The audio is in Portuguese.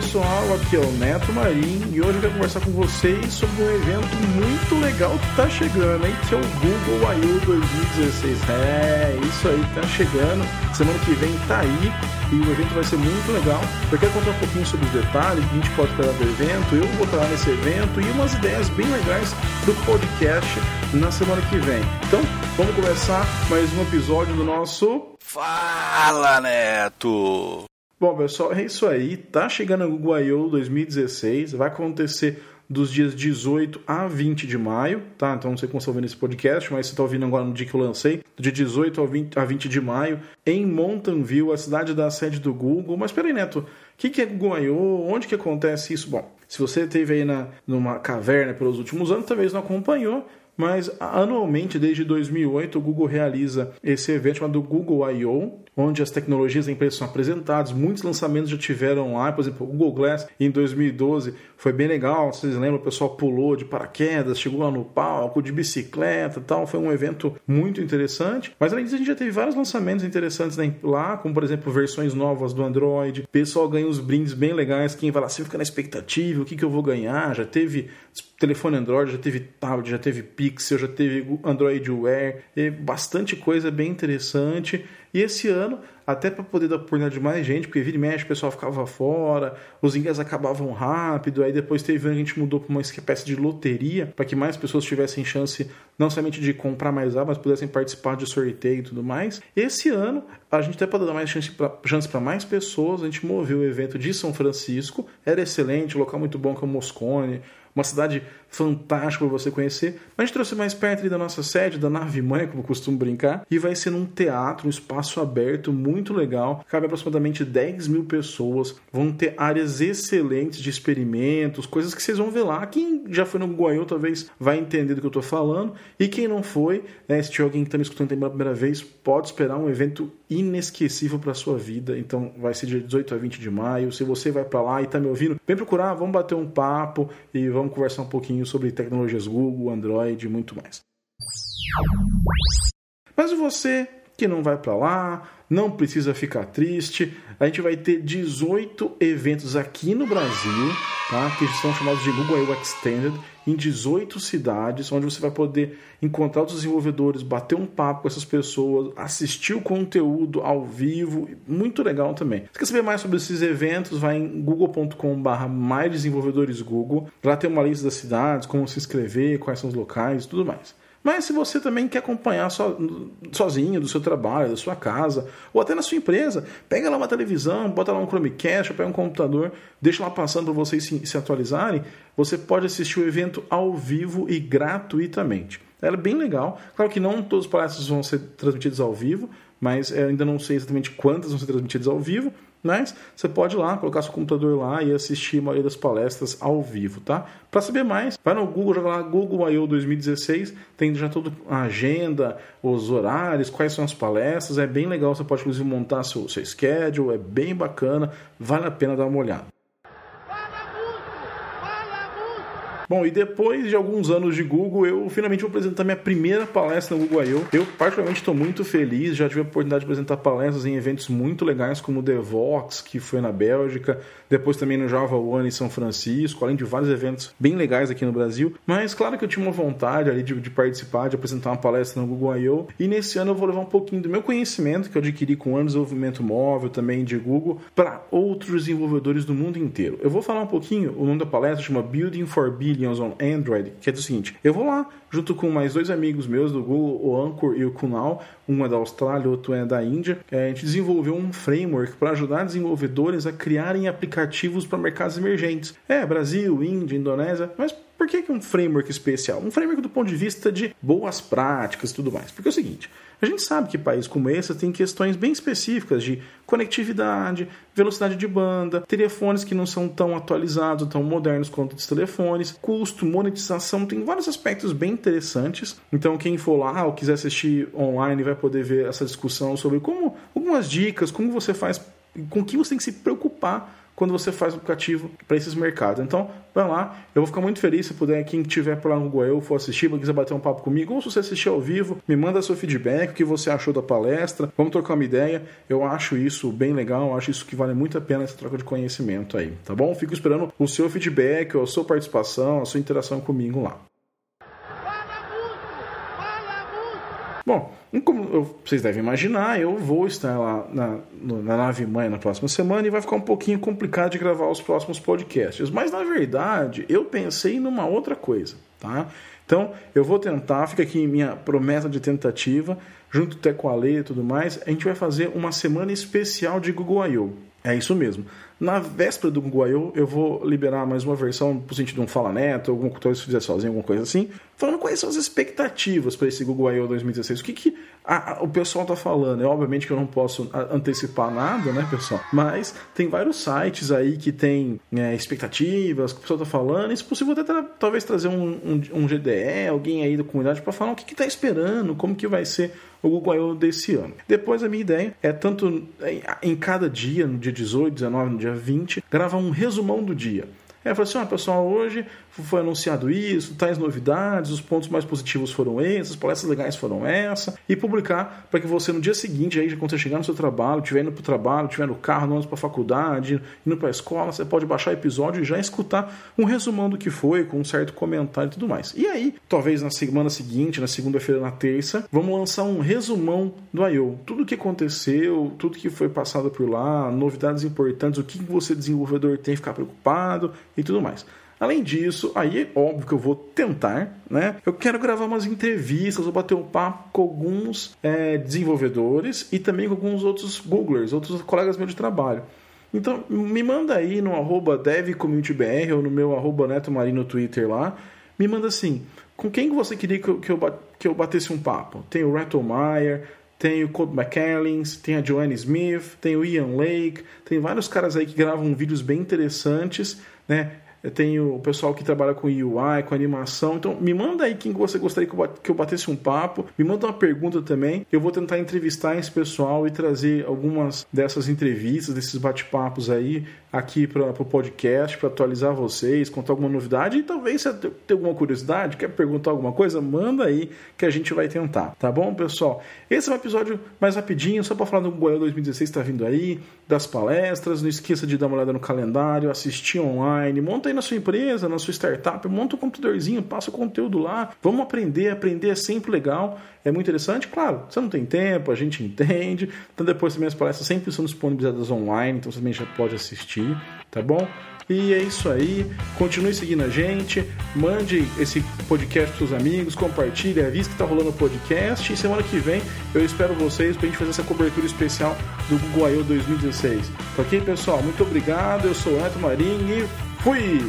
pessoal, aqui é o Neto Marim e hoje eu quero conversar com vocês sobre um evento muito legal que está chegando, hein? Que é o Google I.O. 2016. É, isso aí, tá chegando. Semana que vem tá aí e o evento vai ser muito legal. Eu quero contar um pouquinho sobre os detalhes, que a gente pode esperar do evento, eu vou estar nesse evento e umas ideias bem legais do podcast na semana que vem. Então, vamos começar mais um episódio do nosso Fala, Neto! Bom, pessoal, é isso aí. Tá chegando o Google I.O. 2016. Vai acontecer dos dias 18 a 20 de maio, tá? Então não sei como você está ouvindo esse podcast, mas você está ouvindo agora no dia que eu lancei, dia 18 a 20, a 20 de maio, em Mountain View, a cidade da sede do Google. Mas peraí, Neto, o que, que é Google I.O.? Onde que acontece isso? Bom, se você esteve aí na, numa caverna pelos últimos anos, talvez não acompanhou, mas anualmente, desde 2008, o Google realiza esse evento chamado Google I.O., onde as tecnologias da empresa são apresentadas. Muitos lançamentos já tiveram lá, por exemplo, o Google Glass em 2012 foi bem legal. Vocês lembram? O pessoal pulou de paraquedas, chegou lá no palco, de bicicleta tal. Foi um evento muito interessante. Mas além disso, a gente já teve vários lançamentos interessantes lá, como por exemplo, versões novas do Android. O pessoal ganha uns brindes bem legais. Quem vai lá sempre fica na expectativa: o que, que eu vou ganhar? Já teve telefone Android, já teve tablet, já teve Pixel, já teve Android Wear, bastante coisa bem interessante. E esse ano, até para poder dar oportunidade de mais gente, porque vira e mexe, o pessoal ficava fora, os ingressos acabavam rápido, aí depois teve a gente mudou para uma espécie de loteria, para que mais pessoas tivessem chance não somente de comprar mais A, mas pudessem participar de sorteio e tudo mais. Esse ano, a gente até para dar mais chance para mais pessoas, a gente moveu o evento de São Francisco, era excelente, local muito bom como Moscone, uma cidade fantástica para você conhecer. Mas a gente trouxe mais perto da nossa sede, da nave mãe, como eu costumo brincar, e vai ser num teatro, um espaço aberto muito legal. Cabe aproximadamente 10 mil pessoas. Vão ter áreas excelentes de experimentos, coisas que vocês vão ver lá. Quem já foi no Guaiô talvez vai entender do que eu estou falando. E quem não foi, né, se tiver alguém que está me escutando pela primeira vez, pode esperar um evento inesquecível para sua vida. Então vai ser de 18 a 20 de maio. Se você vai para lá e está me ouvindo, vem procurar, vamos bater um papo e vamos conversar um pouquinho sobre tecnologias Google, Android e muito mais. Mas você que não vai para lá, não precisa ficar triste. A gente vai ter 18 eventos aqui no Brasil, tá? que são chamados de Google I.O. Extended, em 18 cidades, onde você vai poder encontrar os desenvolvedores, bater um papo com essas pessoas, assistir o conteúdo ao vivo, muito legal também. Se quer saber mais sobre esses eventos, vai em google.com/barra mais desenvolvedores Google. Lá tem uma lista das cidades, como se inscrever, quais são os locais, tudo mais. Mas se você também quer acompanhar so, sozinho do seu trabalho, da sua casa, ou até na sua empresa, pega lá uma televisão, bota lá um Chromecast, pega um computador, deixa lá passando para vocês se, se atualizarem, você pode assistir o evento ao vivo e gratuitamente. Ela é bem legal. Claro que não todos os palestras vão ser transmitidos ao vivo, mas eu ainda não sei exatamente quantas vão ser transmitidas ao vivo, mas você pode ir lá, colocar seu computador lá e assistir a maioria das palestras ao vivo, tá? Para saber mais, vai no Google, joga lá Google I.O. 2016, tem já toda a agenda, os horários, quais são as palestras, é bem legal, você pode inclusive montar seu, seu schedule, é bem bacana, vale a pena dar uma olhada. Bom, e depois de alguns anos de Google, eu finalmente vou apresentar minha primeira palestra no Google I.O. Eu, particularmente, estou muito feliz. Já tive a oportunidade de apresentar palestras em eventos muito legais, como o Devox, que foi na Bélgica, depois também no Java One em São Francisco, além de vários eventos bem legais aqui no Brasil. Mas, claro que eu tinha uma vontade ali de, de participar, de apresentar uma palestra no Google I.O. E nesse ano eu vou levar um pouquinho do meu conhecimento que eu adquiri com anos de desenvolvimento móvel também de Google para outros desenvolvedores do mundo inteiro. Eu vou falar um pouquinho, o nome da palestra chama Building for Billions Billions on Android, que é o seguinte: eu vou lá, junto com mais dois amigos meus do Google, o Anchor e o Kunal, um é da Austrália, outro é da Índia. É, a gente desenvolveu um framework para ajudar desenvolvedores a criarem aplicativos para mercados emergentes. É, Brasil, Índia, Indonésia, mas por que, que um framework especial? Um framework do ponto de vista de boas práticas e tudo mais. Porque é o seguinte: a gente sabe que países como esse tem questões bem específicas de conectividade, velocidade de banda, telefones que não são tão atualizados, tão modernos quanto os telefones, custo, monetização, tem vários aspectos bem interessantes. Então, quem for lá ou quiser assistir online vai poder ver essa discussão sobre como algumas dicas, como você faz, com que você tem que se preocupar quando você faz o aplicativo para esses mercados. Então, vai lá, eu vou ficar muito feliz se puder, quem tiver por lá no eu for assistir, quiser bater um papo comigo, ou se você assistir ao vivo, me manda seu feedback, o que você achou da palestra, vamos trocar uma ideia. Eu acho isso bem legal, acho isso que vale muito a pena essa troca de conhecimento aí, tá bom? Fico esperando o seu feedback, a sua participação, a sua interação comigo lá. Bom, como vocês devem imaginar, eu vou estar lá na, na nave mãe na próxima semana e vai ficar um pouquinho complicado de gravar os próximos podcasts. Mas na verdade, eu pensei numa outra coisa, tá? Então, eu vou tentar, fica aqui minha promessa de tentativa, junto até com a lei e tudo mais, a gente vai fazer uma semana especial de Google I.O. É isso mesmo. Na véspera do I.O., eu vou liberar mais uma versão pro sentido de um Fala Neto, alguma coisa se fizer sozinho, alguma coisa assim, falando quais são as expectativas para esse I.O. 2016. O que, que a, a, o pessoal tá falando? É obviamente que eu não posso antecipar nada, né, pessoal? Mas tem vários sites aí que tem é, expectativas, que o pessoal tá falando, e se possível até tra talvez trazer um, um, um, GDE, alguém aí da comunidade para falar o que, que tá esperando, como que vai ser o I.O. desse ano. Depois a minha ideia é tanto em cada dia, no dia 18, 19, no dia dia 20, gravar um resumão do dia. Eu falei assim: ah, pessoal, hoje foi anunciado isso, tais novidades, os pontos mais positivos foram esses, as palestras legais foram essa, e publicar para que você no dia seguinte, aí, quando você chegar no seu trabalho, estiver indo para o trabalho, estiver no carro, não indo para a faculdade, indo para a escola, você pode baixar o episódio e já escutar um resumão do que foi, com um certo comentário e tudo mais. E aí, talvez na semana seguinte, na segunda-feira, na terça, vamos lançar um resumão do I.O. Tudo o que aconteceu, tudo que foi passado por lá, novidades importantes, o que você desenvolvedor tem que ficar preocupado e tudo mais. Além disso, aí é óbvio que eu vou tentar, né? Eu quero gravar umas entrevistas, vou bater um papo com alguns é, desenvolvedores e também com alguns outros Googlers, outros colegas meus de trabalho. Então, me manda aí no arroba devcommunitybr ou no meu arroba netomarinho no Twitter lá. Me manda assim, com quem você queria que eu, que eu, que eu batesse um papo? Tem o Reto Meyer, tem o Code McCallins, tem a Joanne Smith, tem o Ian Lake, tem vários caras aí que gravam vídeos bem interessantes, né? Eu tenho o pessoal que trabalha com UI, com animação. Então, me manda aí quem você gostaria que eu batesse um papo. Me manda uma pergunta também. Eu vou tentar entrevistar esse pessoal e trazer algumas dessas entrevistas, desses bate-papos aí aqui para o podcast, para atualizar vocês, contar alguma novidade. E talvez se tem alguma curiosidade, quer perguntar alguma coisa, manda aí que a gente vai tentar. Tá bom, pessoal? Esse é um episódio mais rapidinho, só para falar do Google 2016 está vindo aí, das palestras. Não esqueça de dar uma olhada no calendário, assistir online, monta aí na sua empresa, na sua startup, monta um computadorzinho, passa o conteúdo lá. Vamos aprender, aprender é sempre legal, é muito interessante. Claro, você não tem tempo, a gente entende. Então depois também as palestras sempre são disponibilizadas online, então você também já pode assistir, tá bom? E é isso aí. Continue seguindo a gente. Mande esse podcast para seus amigos. Compartilhe. Avisa que está rolando o podcast. E semana que vem eu espero vocês para a gente fazer essa cobertura especial do Google I.O. 2016. Tá ok, pessoal? Muito obrigado. Eu sou o Neto Marinho e Fui!